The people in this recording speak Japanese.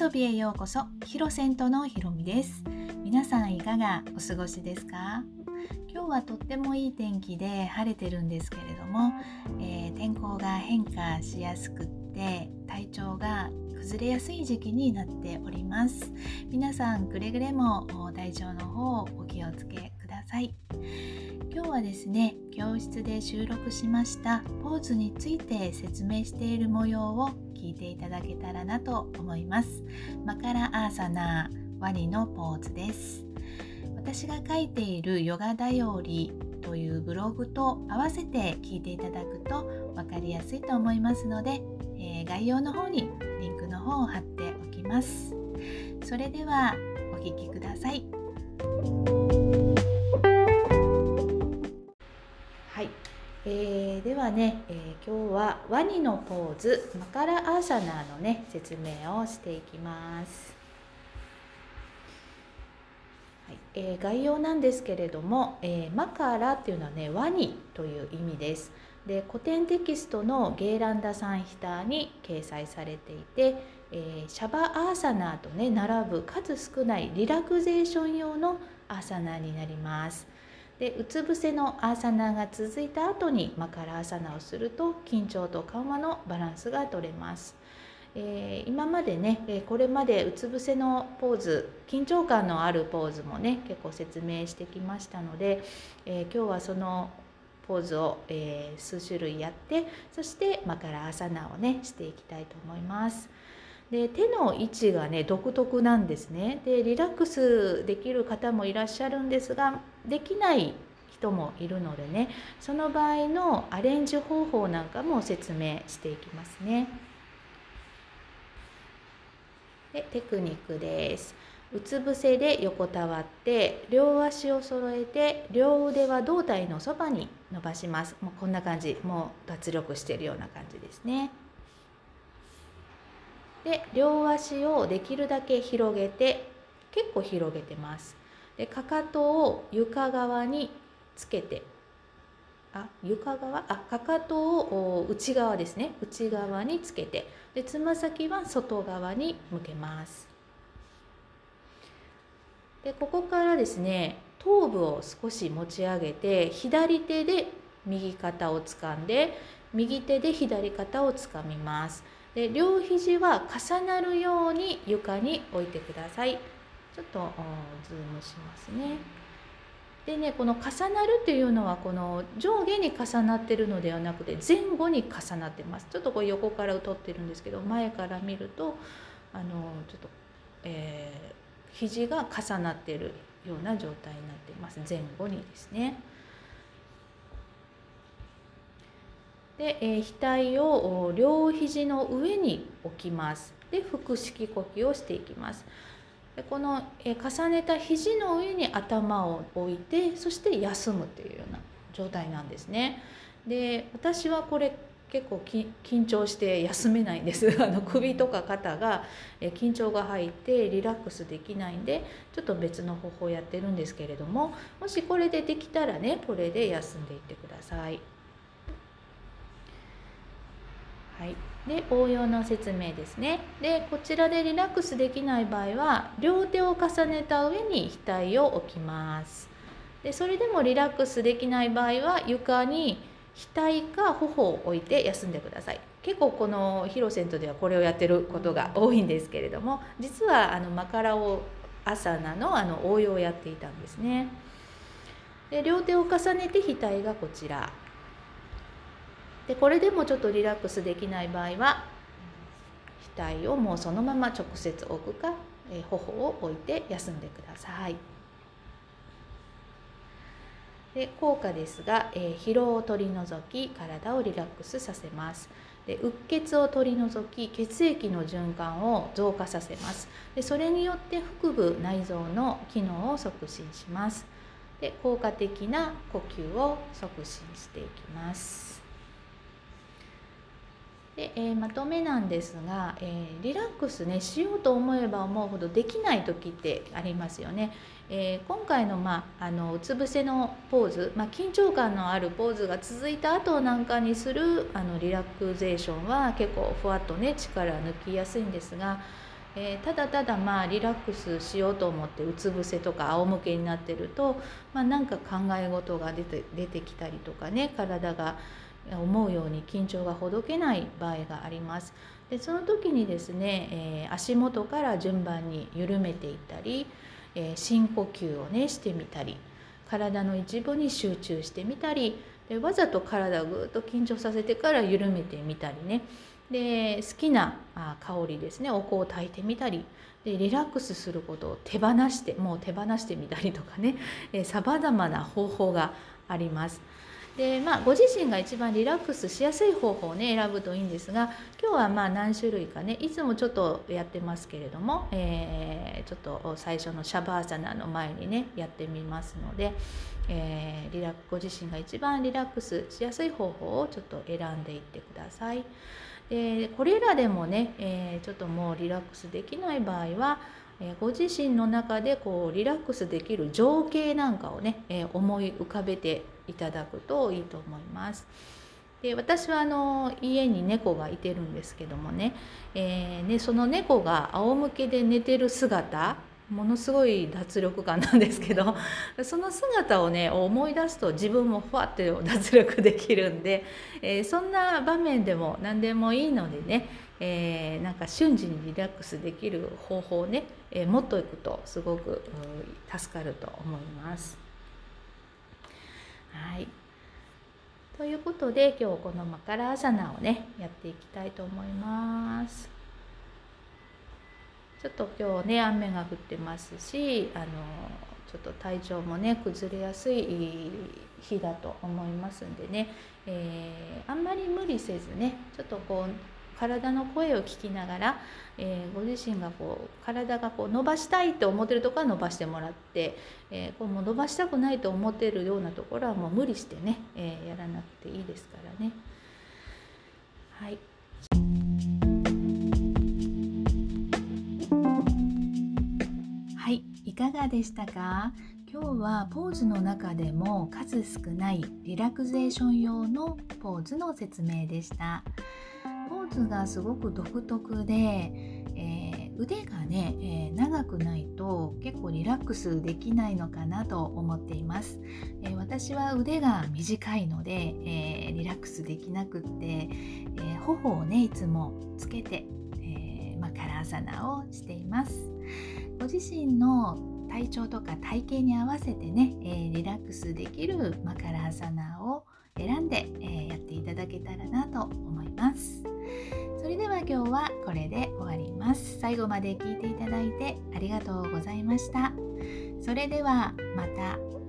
遊びへようこそヒロセントのひろみです。皆さんいかがお過ごしですか？今日はとってもいい天気で晴れてるんですけれども、えー、天候が変化しやすくって体調が崩れやすい時期になっております。皆さんくれぐれも体調の方お気をつけください。今日はですね教室で収録しましたポーズについて説明している模様を聞いていただけたらなと思います。マカラアーサナーワニのポーズです。私が書いているヨガだよりというブログと合わせて聞いていただくと分かりやすいと思いますので、えー、概要の方にリンクの方を貼っておきます。それではお聴きくださいはい、えー、ではね、えー、今日はワニのポーズマカラアーサナーのね説明をしていきますはいえー、概要なんですけれども、え、マカラっていうのはねワニという意味です。で古典テキストのゲーランダ・サンヒターに掲載されていて、え、シャバアーサナーとね並ぶ数少ないリラクゼーション用のアーサナーになります。でうつ伏せのアーサナーが続いた後にマカラアーサナーをすると緊張と緩和のバランスが取れます。えー、今までねこれまでうつ伏せのポーズ緊張感のあるポーズもね結構説明してきましたので、えー、今日はそのポーズを、えー、数種類やってそしてマカラアサナをねしていきたいと思います。で手の位置がね独特なんですねでリラックスできる方もいらっしゃるんですができない人もいるのでねその場合のアレンジ方法なんかも説明していきますね。でテクニックです。うつ伏せで横たわって両足を揃えて両腕は胴体のそばに伸ばします。もうこんな感じ。もう脱力しているような感じですね。で両足をできるだけ広げて結構広げてます。でかかとを床側につけて。あ床側？あかかとを内側ですね。内側につけて。でつま先は外側に向けます。でここからですね頭部を少し持ち上げて左手で右肩を掴んで右手で左肩を掴みます。で両肘は重なるように床に置いてください。ちょっとズームしますねでねこの重なるっていうのはこの上下に重なってるのではなくて前後に重なってますちょっとこれ横から撮ってるんですけど前から見るとあのちょっと、えー、肘が重なってるような状態になっています前後にですね。で、えー、額を両肘の上に置きます。で腹式呼吸をしていきます。でこの、え重ねた肘の上に頭を置いてそして休むというような状態なんですね。で私はこれ結構緊張して休めないんです あの首とか肩が緊張が入ってリラックスできないんでちょっと別の方法やってるんですけれどももしこれでできたらねこれで休んでいってください。はい、で応用の説明ですね。でこちらでリラックスできない場合は両手を重ねた上に額を置きます。でそれでもリラックスできない場合は床に額か頬を置いて休んでください。結構このヒロセントではこれをやってることが多いんですけれども実はあのマカラオアサナのあの応用をやっていたんですね。で両手を重ねて額がこちらでこれでもちょっとリラックスできない場合は額をもうそのまま直接置くか、えー、頬を置いて休んでください。で効果ですが、えー、疲労を取り除き体をリラックスさせます。でうっ血を取り除き血液の循環を増加させます。でそれによって腹部内臓の機能を促進します。で効果的な呼吸を促進していきます。で、えー、まとめなんですが、えー、リラックスねしようと思えば思うほどできない時ってありますよね。えー、今回の,、まあ、あのうつ伏せのポーズ、まあ、緊張感のあるポーズが続いた後なんかにするあのリラクゼーションは結構ふわっとね力抜きやすいんですが、えー、ただただまあリラックスしようと思ってうつ伏せとか仰向けになってると、まあ、なんか考え事が出て出てきたりとかね体が思うように緊張がほどけない場合があります。でその時にですね、えー、足元から順番に緩めていったり、えー、深呼吸をねしてみたり体の一部に集中してみたりでわざと体をぐっと緊張させてから緩めてみたりねで好きな香りですねお香を焚いてみたりでリラックスすることを手放してもう手放してみたりとかねさまざまな方法があります。でまあ、ご自身が一番リラックスしやすい方法をね選ぶといいんですが今日はまあ何種類かねいつもちょっとやってますけれども、えー、ちょっと最初のシャバーサナの前にねやってみますので、えー、リラご自身が一番リラックスしやすい方法をちょっと選んでいってください。でこれらでもね、えー、ちょっともうリラックスできない場合はえご自身の中でこうリラックスできる情景なんかをね、え思い浮かべていただくといいと思います。で私はあの家に猫がいてるんですけどもね,、えーね、その猫が仰向けで寝てる姿ものすごい脱力感なんですけど その姿をね思い出すと自分もふわって脱力できるんで、えー、そんな場面でも何でもいいのでね、えー、なんか瞬時にリラックスできる方法をね、えー、持っといくとすごく助かると思います。はいということで今日このマカラアサナをねやっていきたいと思います。ちょっと今日ね雨が降ってますしあのちょっと体調もね崩れやすい日だと思いますんでね、えー、あんまり無理せずねちょっとこう体の声を聞きながら、えー、ご自身がこう体がこう伸ばしたいと思ってるところは伸ばしてもらって、えー、こうもう伸ばしたくないと思ってるようなところはもう無理してね、えー、やらなくていいですからね。はいはいいかがでしたか？今日はポーズの中でも数少ないリラクゼーション用のポーズの説明でした。ズがすごく独特で、えー、腕がね、えー、長くないと結構リラックスできないのかなと思っています、えー、私は腕が短いので、えリラックスできなくって、え頬をねいつもつけて、えマカラーサナをしていますご自身の体調とか体型に合わせてね、えリラックスできるマカラーサナを選んで、えやっていただけたらなと思います。はこれで終わります。最後まで聞いていただいてありがとうございました。それではまた。